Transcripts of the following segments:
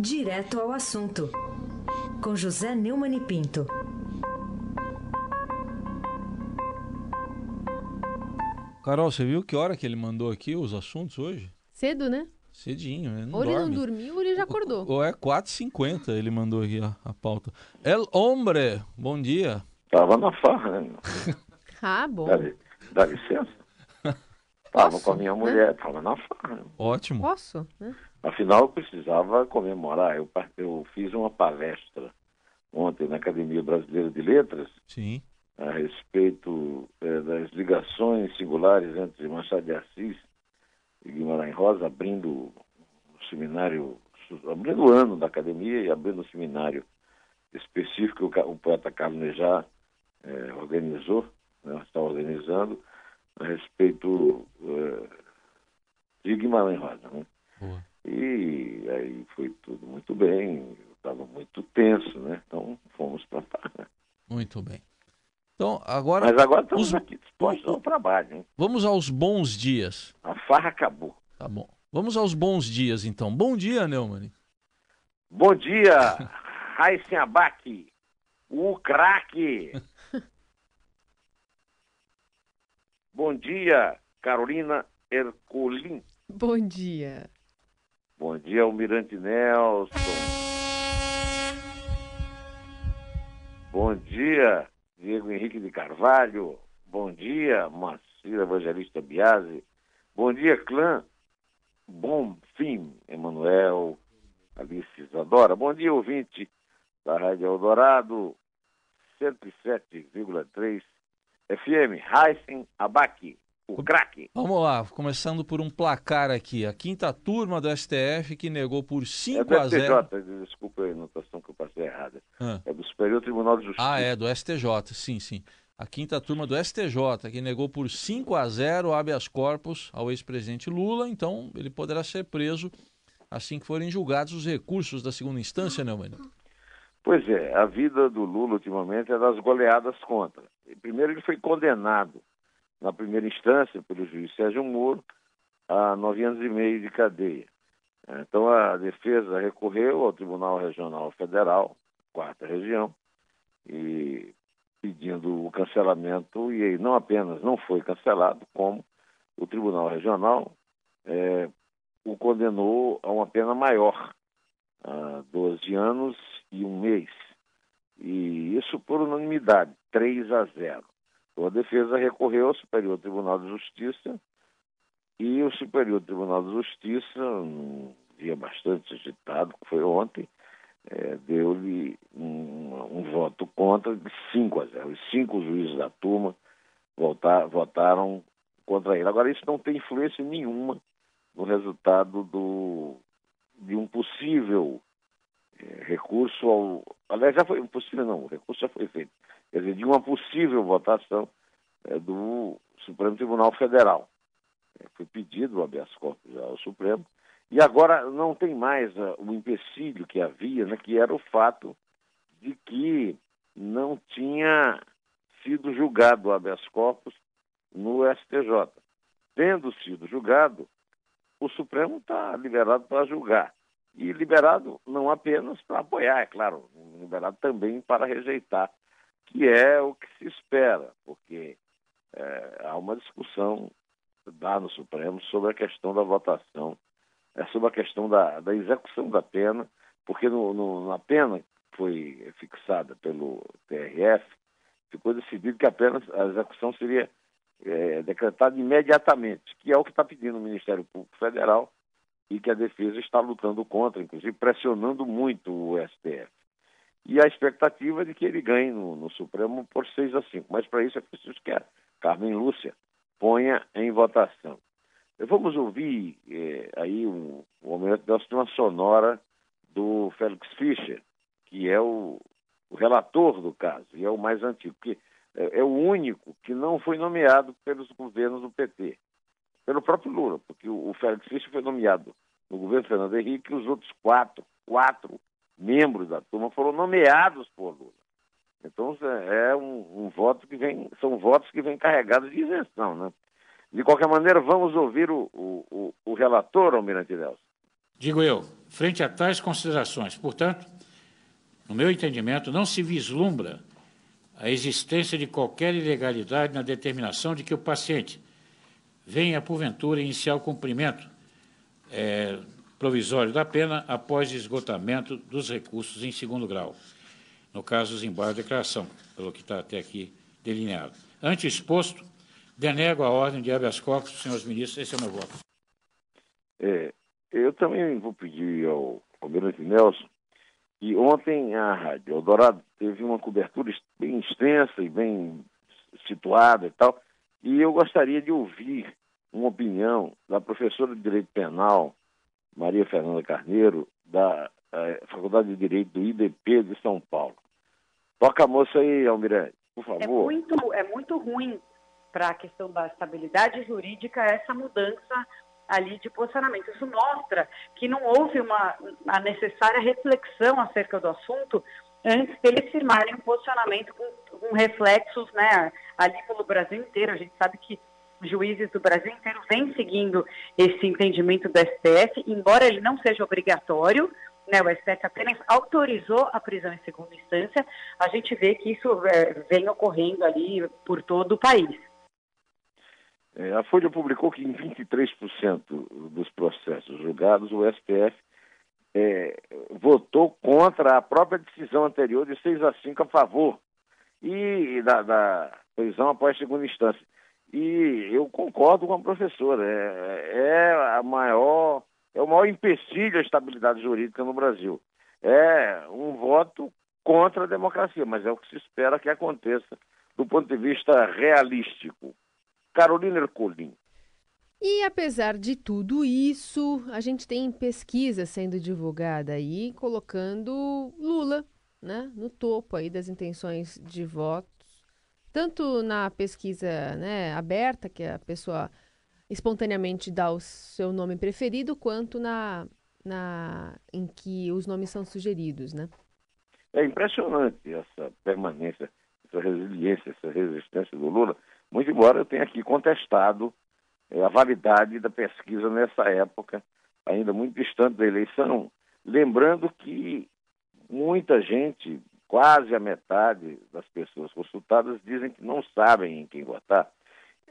Direto ao assunto, com José Neumann e Pinto. Carol, você viu que hora que ele mandou aqui os assuntos hoje? Cedo, né? Cedinho, né? Ou ele dorme. não dormiu ou ele já acordou. Ou é 4h50 ele mandou aqui a, a pauta. El Hombre, bom dia. Tava na farra, né? Ah, bom. Dá, dá licença? Tava Posso, com a minha né? mulher, tava na farra. né? Ótimo. Posso? né? Afinal, eu precisava comemorar. Eu, eu fiz uma palestra ontem na Academia Brasileira de Letras Sim. a respeito eh, das ligações singulares entre Machado de Assis e Guimarães Rosa, abrindo o seminário, abrindo o ano da academia e abrindo o seminário específico que o, o poeta Carlos Nejar eh, organizou, né, está organizando, a respeito eh, de Guimarães Rosa. Né? Boa. E aí foi tudo muito bem, eu estava muito tenso, né? Então fomos para farra. Muito bem. Então, agora Mas agora estamos os- aqui dispostos ao trabalho, hein? vamos aos bons dias. A farra acabou. Tá bom. Vamos aos bons dias, então. Bom dia, Neumann. Bom dia, Raíssen Abac, o craque. Bom dia, Carolina Ercolim. Bom dia. Bom dia, Almirante Nelson. Bom dia, Diego Henrique de Carvalho. Bom dia, Marcira Evangelista Biasi. Bom dia, clã. Bom fim, Emanuel, Alice Isadora. Bom dia, ouvinte da Rádio Eldorado, 107,3 FM. Heisen Abac, o craque. Vamos lá, começando por um placar aqui. A quinta turma do STF que negou por É 5 do a 0. STJ, desculpa a anotação que eu passei errada. Ah. É do Superior Tribunal de Justiça. Ah, é, do STJ, sim, sim. A quinta turma do STJ, que negou por 5 a 0 habeas corpus ao ex-presidente Lula, então ele poderá ser preso assim que forem julgados os recursos da segunda instância, né, Neumann? Pois é, a vida do Lula ultimamente é das goleadas contra. Primeiro, ele foi condenado na primeira instância pelo juiz Sérgio Moro a nove anos e meio de cadeia. Então, a defesa recorreu ao Tribunal Regional Federal, quarta região, e pedindo o cancelamento, e não apenas não foi cancelado, como o Tribunal Regional eh, o condenou a uma pena maior, a 12 anos e um mês. E isso por unanimidade, 3 a 0. Então a defesa recorreu ao Superior Tribunal de Justiça e o Superior Tribunal de Justiça, num dia bastante agitado, que foi ontem, eh, deu-lhe um, um voto contra de 5 a 0. Os cinco juízes da turma votar- votaram contra ele. Agora, isso não tem influência nenhuma no resultado do, de um possível eh, recurso ao. Aliás, já foi possível, não, o recurso já foi feito. Quer dizer, de uma possível votação eh, do Supremo Tribunal Federal. Eh, foi pedido o habeas corpus ao Supremo. E agora não tem mais ah, o empecilho que havia, né, que era o fato de que não tinha sido julgado o habeas corpus no STJ. Tendo sido julgado, o Supremo está liberado para julgar. E liberado não apenas para apoiar, é claro, liberado também para rejeitar, que é o que se espera, porque eh, há uma discussão lá no Supremo sobre a questão da votação, é sobre a questão da, da execução da pena, porque no, no- na pena que foi fixada pelo TRF, ficou decidido que a execução seria é, decretada imediatamente, que é o que está pedindo o Ministério Público Federal e que a defesa está lutando contra, inclusive pressionando muito o STF. E a expectativa é de que ele ganhe no, no Supremo por 6 a 5. Mas para isso é preciso que a Carmen Lúcia ponha em votação. Vamos ouvir eh, aí um, um momento uma sonora do Félix Fischer, que é o, o relator do caso, e é o mais antigo, que é, é o único que não foi nomeado pelos governos do PT, pelo próprio Lula, porque o, o Félix Fischer foi nomeado no governo Fernando Henrique e os outros quatro, quatro membros da turma foram nomeados por Lula. Então é um, um voto que vem, são votos que vêm carregados de isenção, né? De qualquer maneira, vamos ouvir o, o, o, relator, Almirante Nelson. Digo eu, frente a tais considerações, portanto, no meu entendimento, não se vislumbra a existência de qualquer ilegalidade na determinação de que o paciente venha, porventura, iniciar o cumprimento é, provisório da pena após esgotamento dos recursos em segundo grau, no caso dos embargos de declaração, pelo que está até aqui delineado. Ante exposto, denego a ordem de habeas corpus, senhores ministros, esse é o meu voto. É, eu também vou pedir ao Almirante Nelson que ontem a Rádio Eldorado teve uma cobertura bem extensa e bem situada e tal, e eu gostaria de ouvir uma opinião da professora de Direito Penal, Maria Fernanda Carneiro, da eh, Faculdade de Direito do IDP de São Paulo. Toca a moça aí, Almirante, por favor. É muito, é muito ruim para a questão da estabilidade jurídica essa mudança ali de posicionamento. Isso mostra que não houve uma a necessária reflexão acerca do assunto antes deles firmarem um posicionamento com, com reflexos né, ali pelo Brasil inteiro. A gente sabe que juízes do Brasil inteiro vêm seguindo esse entendimento do STF, embora ele não seja obrigatório, né, o STF apenas autorizou a prisão em segunda instância, a gente vê que isso é, vem ocorrendo ali por todo o país. É, a Folha publicou que em 23% dos processos julgados, o STF é, votou contra a própria decisão anterior de 6 a 5 a favor e da, da prisão após segunda instância. E eu concordo com a professora, é, é, a maior, é o maior empecilho à estabilidade jurídica no Brasil. É um voto contra a democracia, mas é o que se espera que aconteça do ponto de vista realístico. Carolina Ercolim. E apesar de tudo isso, a gente tem pesquisa sendo divulgada aí, colocando Lula né, no topo aí das intenções de votos, tanto na pesquisa né, aberta, que a pessoa espontaneamente dá o seu nome preferido, quanto na, na em que os nomes são sugeridos, né? É impressionante essa permanência, essa resiliência, essa resistência do Lula. Muito embora eu tenha aqui contestado é, a validade da pesquisa nessa época, ainda muito distante da eleição, lembrando que muita gente, quase a metade das pessoas consultadas, dizem que não sabem em quem votar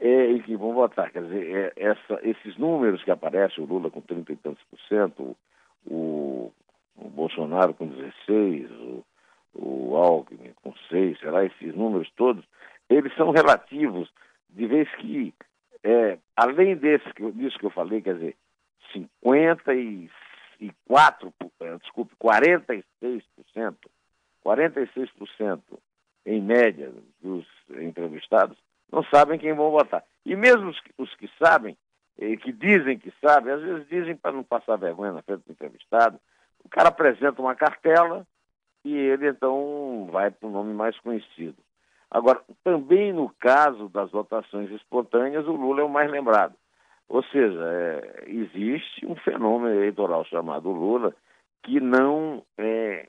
é, e que vão votar. Quer dizer, é, essa, esses números que aparecem, o Lula com 30 e tantos por cento, o, o Bolsonaro com 16, o, o Alckmin com 6, será esses números todos, eles são relativos, de vez que, é, além desse, disso que eu falei, quer dizer, 54, é, desculpe, 46%, 46% em média dos entrevistados não sabem quem vão votar. E mesmo os, os que sabem, que dizem que sabem, às vezes dizem para não passar vergonha na frente do entrevistado, o cara apresenta uma cartela e ele então vai para o nome mais conhecido. Agora, também no caso das votações espontâneas, o Lula é o mais lembrado. Ou seja, é, existe um fenômeno eleitoral chamado Lula que não, é,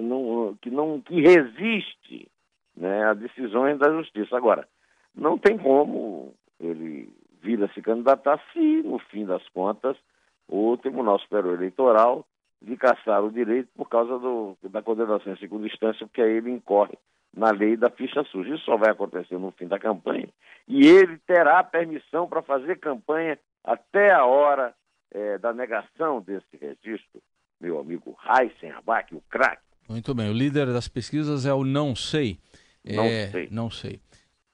não, que não que resiste né, a decisões da justiça. Agora, não tem como ele vir a se candidatar se, no fim das contas, o Tribunal Superior Eleitoral lhe caçar o direito por causa do, da condenação em segunda instância, porque aí ele incorre na lei da ficha suja. Isso só vai acontecer no fim da campanha e ele terá permissão para fazer campanha até a hora é, da negação desse registro. Meu amigo Heisen Abac, o craque. Muito bem, o líder das pesquisas é o Não Sei. Não é, sei. Não sei.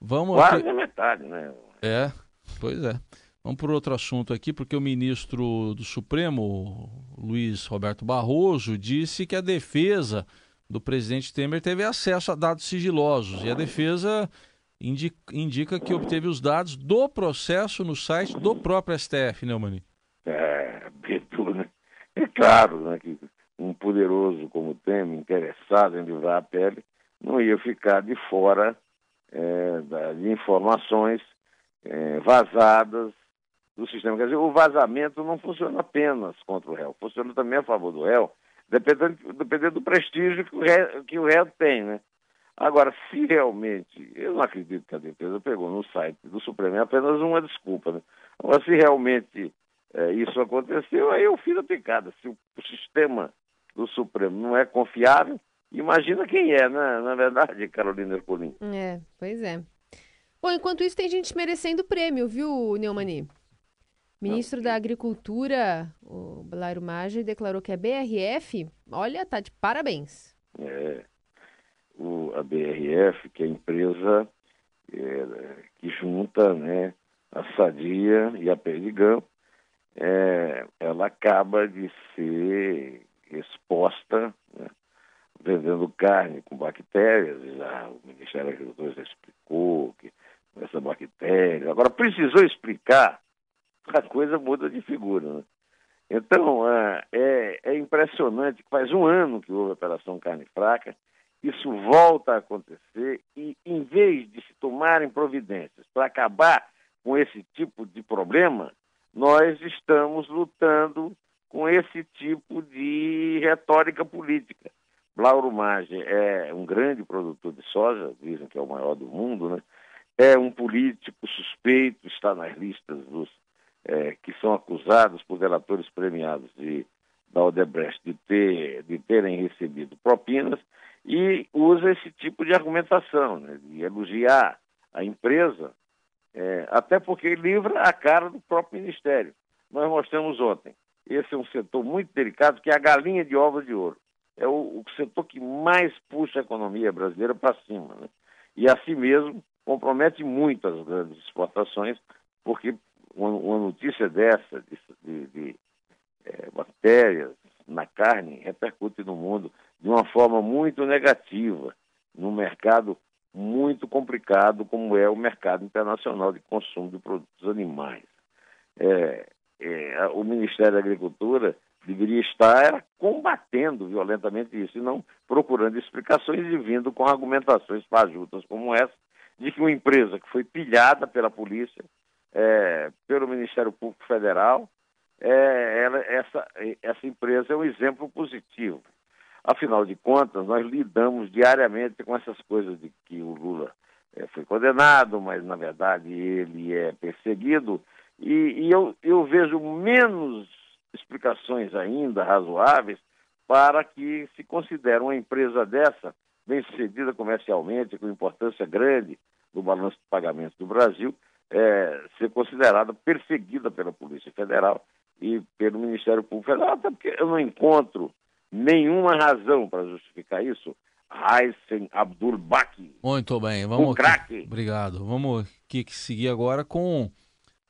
Vamos Quase a metade, né? É, pois é. Vamos por outro assunto aqui, porque o ministro do Supremo, Luiz Roberto Barroso, disse que a defesa do presidente Temer teve acesso a dados sigilosos. E a defesa indica, indica que obteve os dados do processo no site do próprio STF, né, Mani? É, Beto, né? É claro né, que um poderoso como Temer, interessado em livrar a pele, não ia ficar de fora é, informações é, vazadas do sistema. Quer dizer, o vazamento não funciona apenas contra o réu, funciona também a favor do réu, dependendo, dependendo do prestígio que o, réu, que o réu tem, né? Agora, se realmente, eu não acredito que a defesa pegou no site do Supremo, é apenas uma desculpa, né? Agora, se realmente é, isso aconteceu, aí o fim da picada. Se o, o, sistema do Supremo não é confiável, imagina quem é, né? na verdade, Carolina Ercolim. É, pois é. Bom, enquanto isso tem gente merecendo prêmio, viu, Neumani? Ministro da Agricultura, o Blairo Maggi, declarou que a BRF, olha, tá de parabéns. É, o, a BRF, que é a empresa é, que junta né, a Sadia e a Perdigão, é, ela acaba de ser exposta, né, vendendo carne com bactérias, já o Ministério da Agricultura já explicou que essa bactéria. Agora, precisou explicar, a coisa muda de figura. Né? Então, é, é, é impressionante faz um ano que houve a Operação Carne Fraca, isso volta a acontecer e, em vez de se tomarem providências para acabar com esse tipo de problema, nós estamos lutando com esse tipo de retórica política. Lauro Maggi é um grande produtor de soja, dizem que é o maior do mundo, né? é um político suspeito, está nas listas dos é, que são acusados por delatores premiados de, da Odebrecht de, ter, de terem recebido propinas e usa esse tipo de argumentação, né, de elogiar a empresa, é, até porque livra a cara do próprio Ministério. Nós mostramos ontem. Esse é um setor muito delicado, que é a galinha de ovos de ouro. É o, o setor que mais puxa a economia brasileira para cima. Né? E assim mesmo compromete muito as grandes exportações, porque uma, notícia dessa, de, de, de é, bactérias na carne, repercute no mundo de uma forma muito negativa, num mercado muito complicado como é o mercado internacional de consumo de produtos animais. É, é, o Ministério da Agricultura deveria estar combatendo violentamente isso e não procurando explicações e vindo com argumentações fajutas como essa, de que uma empresa que foi pilhada pela polícia, é, pelo Ministério Público Federal, é, ela, essa, essa empresa é um exemplo positivo. Afinal de contas, nós lidamos diariamente com essas coisas de que o Lula é, foi condenado, mas na verdade ele é perseguido. E, e eu, eu vejo menos explicações ainda razoáveis para que se considere uma empresa dessa, bem sucedida comercialmente, com importância grande no balanço de pagamentos do Brasil, é, ser considerada perseguida pela Polícia Federal e pelo Ministério Público Federal, até porque eu não encontro nenhuma razão para justificar isso. Raisen Abdul Baki. Muito bem, vamos. Um craque. Obrigado. Vamos aqui seguir agora com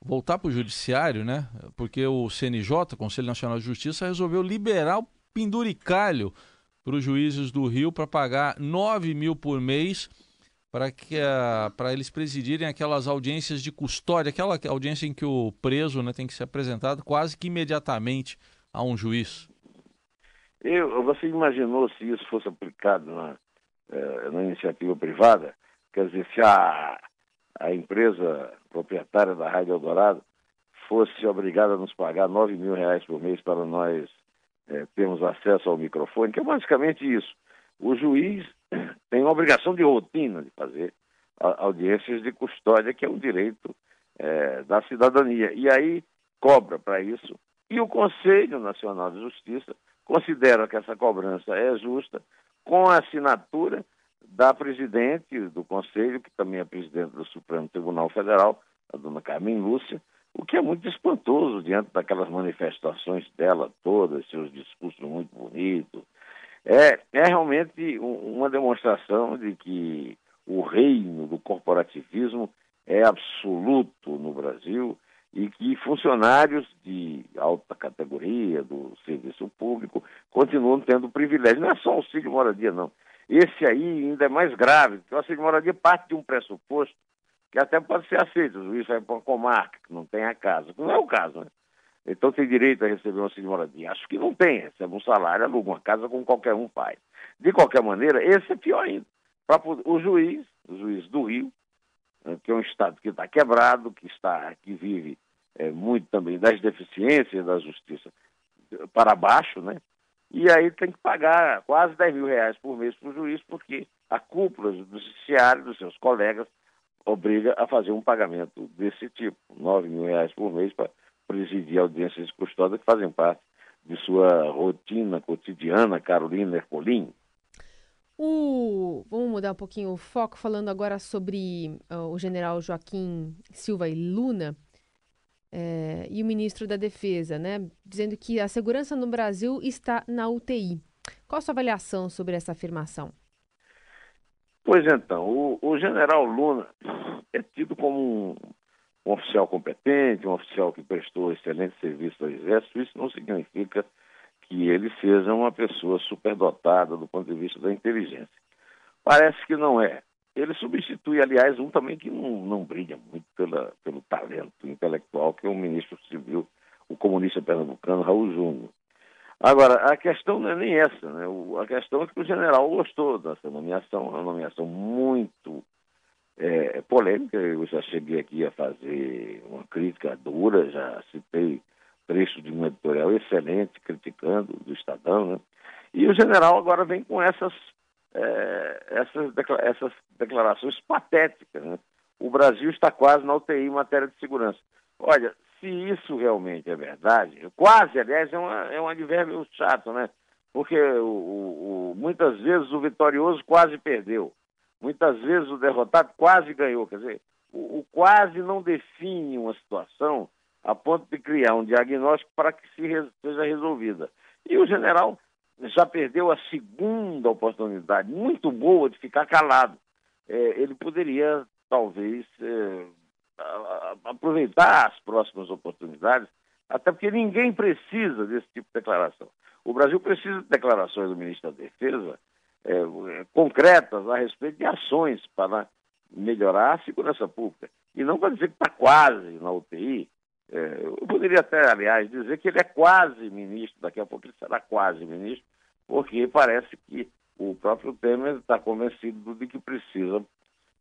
voltar para o judiciário, né? Porque o CNJ, Conselho Nacional de Justiça, resolveu liberar o penduricalho para os juízes do Rio para pagar 9 mil por mês para que para eles presidirem aquelas audiências de custódia, aquela audiência em que o preso né, tem que ser apresentado quase que imediatamente a um juiz. Eu, você imaginou se isso fosse aplicado na, eh, na iniciativa privada? Quer dizer, se a, a empresa proprietária da Rádio Eldorado fosse obrigada a nos pagar 9 mil reais por mês para nós eh, termos acesso ao microfone, que é basicamente isso. O juiz tem uma obrigação de rotina de fazer audiências de custódia, que é um direito eh, da cidadania. E aí cobra para isso. E o Conselho Nacional de Justiça considera que essa cobrança é justa, com a assinatura da presidente do Conselho, que também é presidente do Supremo Tribunal Federal, a dona Carmen Lúcia, o que é muito espantoso diante daquelas manifestações dela todas, seus discursos muito bonitos. É, é realmente uma demonstração de que o reino do corporativismo é absoluto no Brasil e que funcionários de alta categoria do serviço público continuam tendo privilégio. Não é só auxílio moradia, não. Esse aí ainda é mais grave, porque o auxílio moradia parte de um pressuposto que até pode ser aceito. O juiz vai para uma comarca que não tem a casa. Não é o caso, né? Então tem direito a receber um auxílio moradia. Acho que não tem. Recebe um salário, aluga uma casa como qualquer um faz. De qualquer maneira, esse é pior ainda. Pra, o juiz, o juiz do Rio, né, que é um estado que está quebrado, que está, que vive é, muito também das deficiências da justiça para baixo, né? E aí tem que pagar quase 10 mil reais por mês para o juiz, porque a cúpula do judiciário, dos seus colegas, obriga a fazer um pagamento desse tipo, 9 mil reais por mês para presidir audiências de custódia que fazem parte de sua rotina cotidiana, Carolina Ercolim. Vamos mudar um pouquinho o foco, falando agora sobre uh, o general Joaquim Silva e Luna é, e o ministro da Defesa, né? Dizendo que a segurança no Brasil está na UTI. Qual a sua avaliação sobre essa afirmação? Pois então, o, o general Luna é tido como um, um, oficial competente, um oficial que prestou excelente serviço ao Exército. Isso não significa que ele seja uma pessoa superdotada do ponto de vista da inteligência. Parece que não é. Ele substitui, aliás, um também que não, não brilha muito pela, pelo talento intelectual, que é o ministro civil, o comunista pernambucano Raul Júnior. Agora, a questão não é nem essa, né? A questão é que o general gostou dessa nomeação, uma nomeação muito é, polêmica. Eu já cheguei aqui a fazer uma crítica dura, já citei trecho de um editorial excelente criticando do Estadão, né? E o general agora vem com essas, é, essas, essas declarações patéticas, né? O Brasil está quase na UTI em matéria de segurança. Olha, se isso realmente é verdade, quase, aliás, é, uma, é um advérbio chato, né? Porque o, o, muitas vezes o vitorioso quase perdeu, muitas vezes o derrotado quase ganhou. Quer dizer, o, o quase não define uma situação a ponto de criar um diagnóstico para que se seja resolvida. E o general já perdeu a segunda oportunidade, muito boa, de ficar calado. É, ele poderia, talvez, é, aproveitar as próximas oportunidades, até porque ninguém precisa desse tipo de declaração. O Brasil precisa de declarações do ministro da Defesa é, concretas a respeito de ações para melhorar a segurança pública. E não para dizer que está quase na UTI. É, eu poderia até, aliás, dizer que ele é quase ministro, daqui a pouco ele será quase ministro, porque parece que o próprio Temer está convencido de que precisa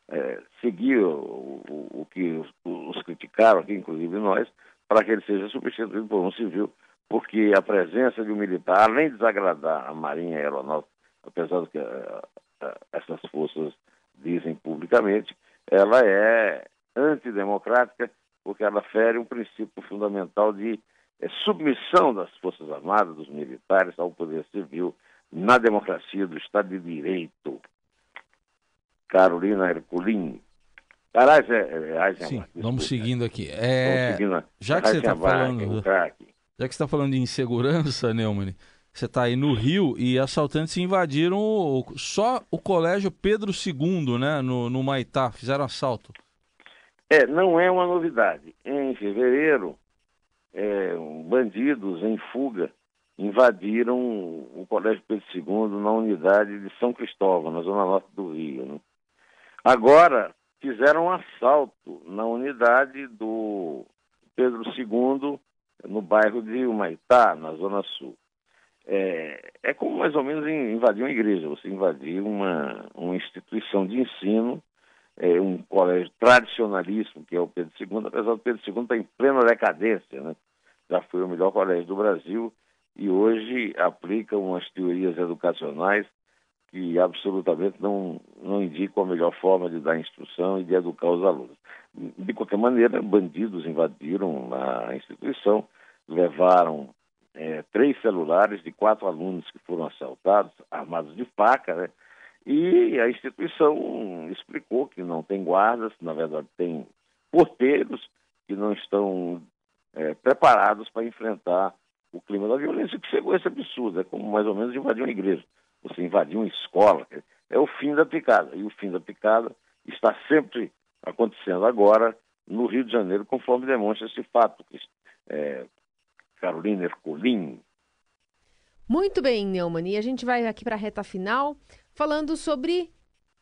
é, seguir o, o, o que os, os, criticaram aqui, inclusive nós, para que ele seja substituído por um civil, porque a presença de um militar, além de desagradar a Marinha e a Aeronáutica, apesar do que uh, uh, essas forças dizem publicamente, ela é antidemocrática, porque ela fere um princípio fundamental de é, submissão das Forças Armadas, dos militares, ao poder civil, na democracia do Estado de Direito. Carolina Herculin. Aliás, é, é, Sim, vamos seguindo aqui. É, seguindo, já que você está falando, já que está falando de insegurança, Neumann, você está aí no Rio e assaltantes invadiram o, só o colégio Pedro II, né, no, no Maitá, fizeram assalto. É, não é uma novidade. Em fevereiro, é, bandidos em fuga invadiram o colégio Pedro II na unidade de São Cristóvão, na zona norte do Rio. Né? Agora, fizeram um assalto na unidade do Pedro II, no bairro de Humaitá, na Zona Sul. É, é como mais ou menos invadir uma igreja, você invadir uma, uma instituição de ensino, é, um colégio tradicionalíssimo, que é o Pedro II, apesar do Pedro II estar em plena decadência, né? já foi o melhor colégio do Brasil e hoje aplica umas teorias educacionais que absolutamente não, não indicam a melhor forma de dar instrução e de educar os alunos. De qualquer maneira, bandidos invadiram a instituição, levaram é, três celulares de quatro alunos que foram assaltados, armados de faca, né? E a instituição explicou que não tem guardas, na verdade tem porteiros que não estão é, preparados para enfrentar o clima da violência, que chegou a esse absurdo, é como mais ou menos invadir uma igreja você invadir uma escola, é o fim da picada. E o fim da picada está sempre acontecendo agora no Rio de Janeiro, conforme demonstra esse fato. É, Carolina Ercolim. Muito bem, Neumann. E a gente vai aqui para a reta final falando sobre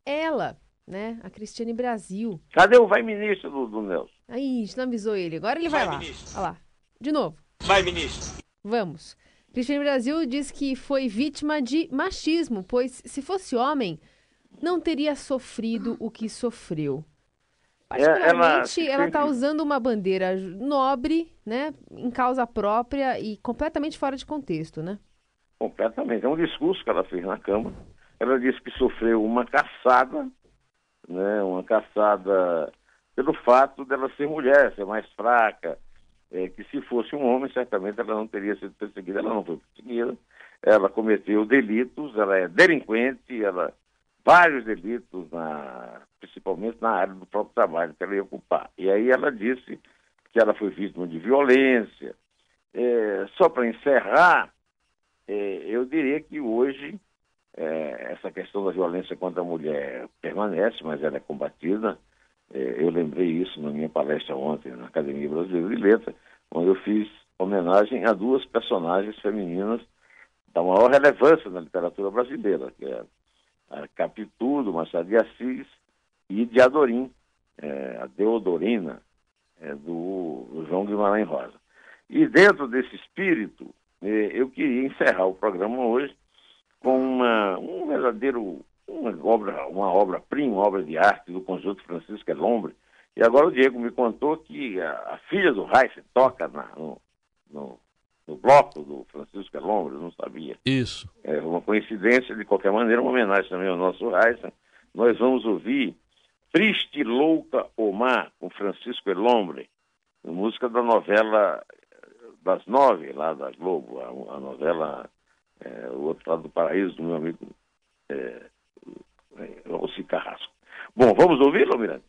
ela, né? A Cristiane Brasil. Cadê o vai ministro do, do Nelson? Aí, a gente não avisou ele. Agora ele vai, vai lá. Ministro. Olha lá. De novo. Vai, ministro. Vamos. Cristiane Brasil diz que foi vítima de machismo, pois se fosse homem, não teria sofrido o que sofreu. Particularmente, ela está usando uma bandeira nobre, né, em causa própria e completamente fora de contexto, né? Completamente. É um discurso que ela fez na Câmara. Ela disse que sofreu uma caçada, né, uma caçada pelo fato dela ser mulher, ser mais fraca, é, que se fosse um homem, certamente ela não teria sido perseguida. Ela não foi perseguida, ela cometeu delitos, ela é delinquente, ela vários delitos, na, principalmente na área do próprio trabalho que ela ia ocupar. E aí ela disse que ela foi vítima de violência. É, só para encerrar, é, eu diria que hoje é, essa questão da violência contra a mulher permanece, mas ela é combatida. É, eu lembrei isso na minha palestra ontem na Academia Brasileira de Letras, onde eu fiz homenagem a duas personagens femininas da maior relevância na literatura brasileira, que é a Capitu, do Machado de Assis, e de Adorim, é, a Deodorina, é, do, do, João Guimarães Rosa. E dentro desse espírito, é, eu queria encerrar o programa hoje uma, um verdadeiro, uma obra, uma obra-prima, uma obra de arte do conjunto Francisco Elombre. E agora o Diego me contou que a, a filha do Reis toca na, no, no, no, bloco do Francisco Elombre, eu não sabia. Isso. É uma coincidência, de qualquer maneira, uma homenagem também ao nosso Reis. Nós vamos ouvir Triste Louca Omar, com Francisco Elombre, música da novela das nove lá da Globo, a, a novela é, O Outro Lado do Paraíso, do meu amigo é, é, Carrasco. Bom, vamos ouvi-lo, Miranda?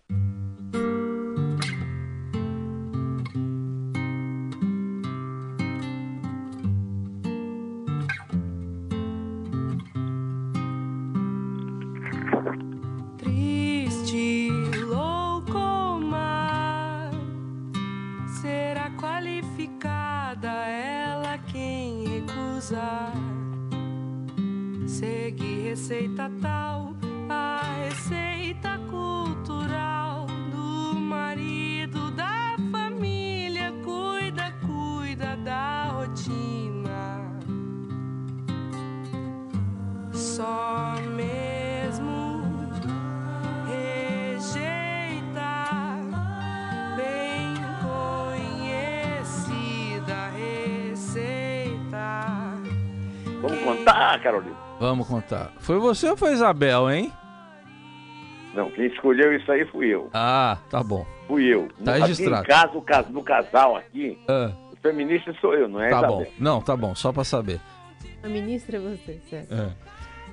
Vamos contar, Carolina. Vamos contar. Foi você ou foi Isabel, hein? Não, quem escolheu isso aí fui eu. Ah, tá bom. Fui eu. Tá registrado. Aqui em caso, no casal aqui, ah. o feminista sou eu, não é Tá Isabel. bom. Não, tá bom, só pra saber. A ministra é você, certo? É.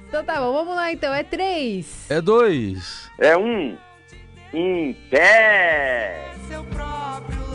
Então tá bom, vamos lá então. É três. É dois. É um. Em pé. Seu próprio